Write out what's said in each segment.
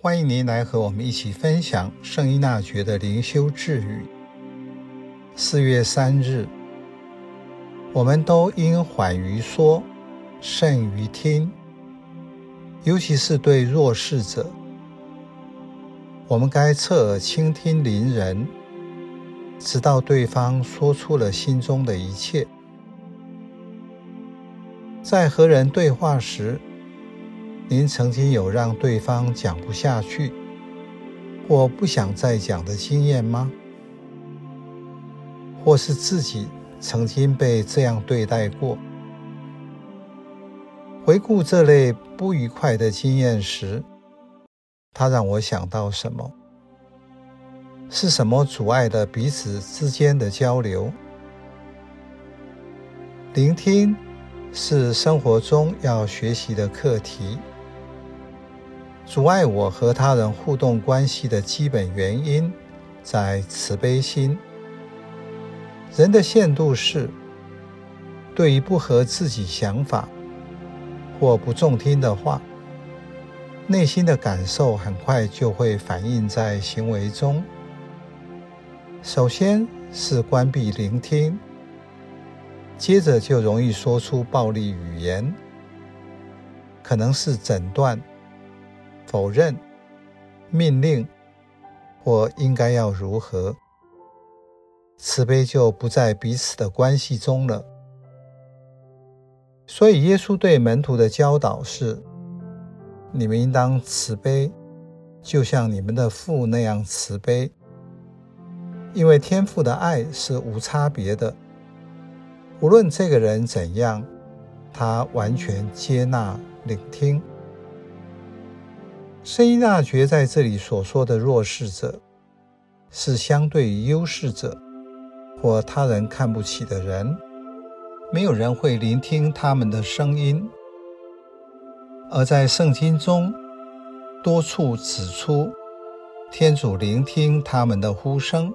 欢迎您来和我们一起分享圣依纳爵的灵修智语。四月三日，我们都应缓于说，慎于听，尤其是对弱势者，我们该侧耳倾听邻人，直到对方说出了心中的一切。在和人对话时，您曾经有让对方讲不下去，或不想再讲的经验吗？或是自己曾经被这样对待过？回顾这类不愉快的经验时，它让我想到什么？是什么阻碍了彼此之间的交流？聆听是生活中要学习的课题。阻碍我和他人互动关系的基本原因，在慈悲心。人的限度是，对于不合自己想法或不中听的话，内心的感受很快就会反映在行为中。首先是关闭聆听，接着就容易说出暴力语言，可能是诊断。否认、命令或应该要如何，慈悲就不在彼此的关系中了。所以，耶稣对门徒的教导是：你们应当慈悲，就像你们的父那样慈悲。因为天父的爱是无差别的，无论这个人怎样，他完全接纳、聆听。圣依纳爵在这里所说的弱势者，是相对于优势者或他人看不起的人，没有人会聆听他们的声音。而在圣经中，多处指出天主聆听他们的呼声，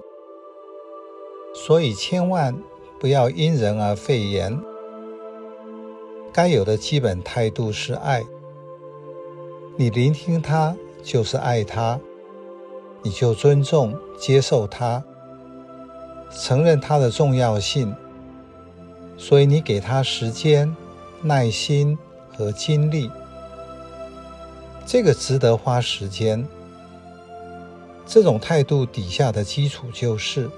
所以千万不要因人而废言。该有的基本态度是爱。你聆听他，就是爱他，你就尊重、接受他，承认他的重要性，所以你给他时间、耐心和精力，这个值得花时间。这种态度底下的基础就是，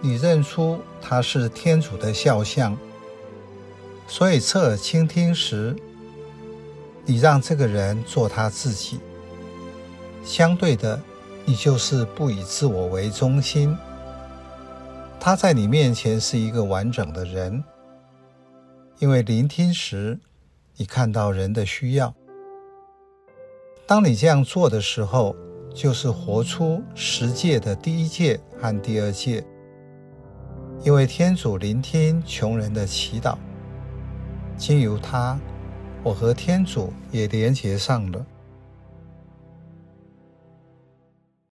你认出他是天主的肖像，所以侧耳倾听时，你让这个人做他自己，相对的，你就是不以自我为中心。他在你面前是一个完整的人，因为聆听时，你看到人的需要。当你这样做的时候，就是活出十诫的第一诫和第二诫，因为天主聆听穷人的祈祷，经由他。我和天主也连结上了。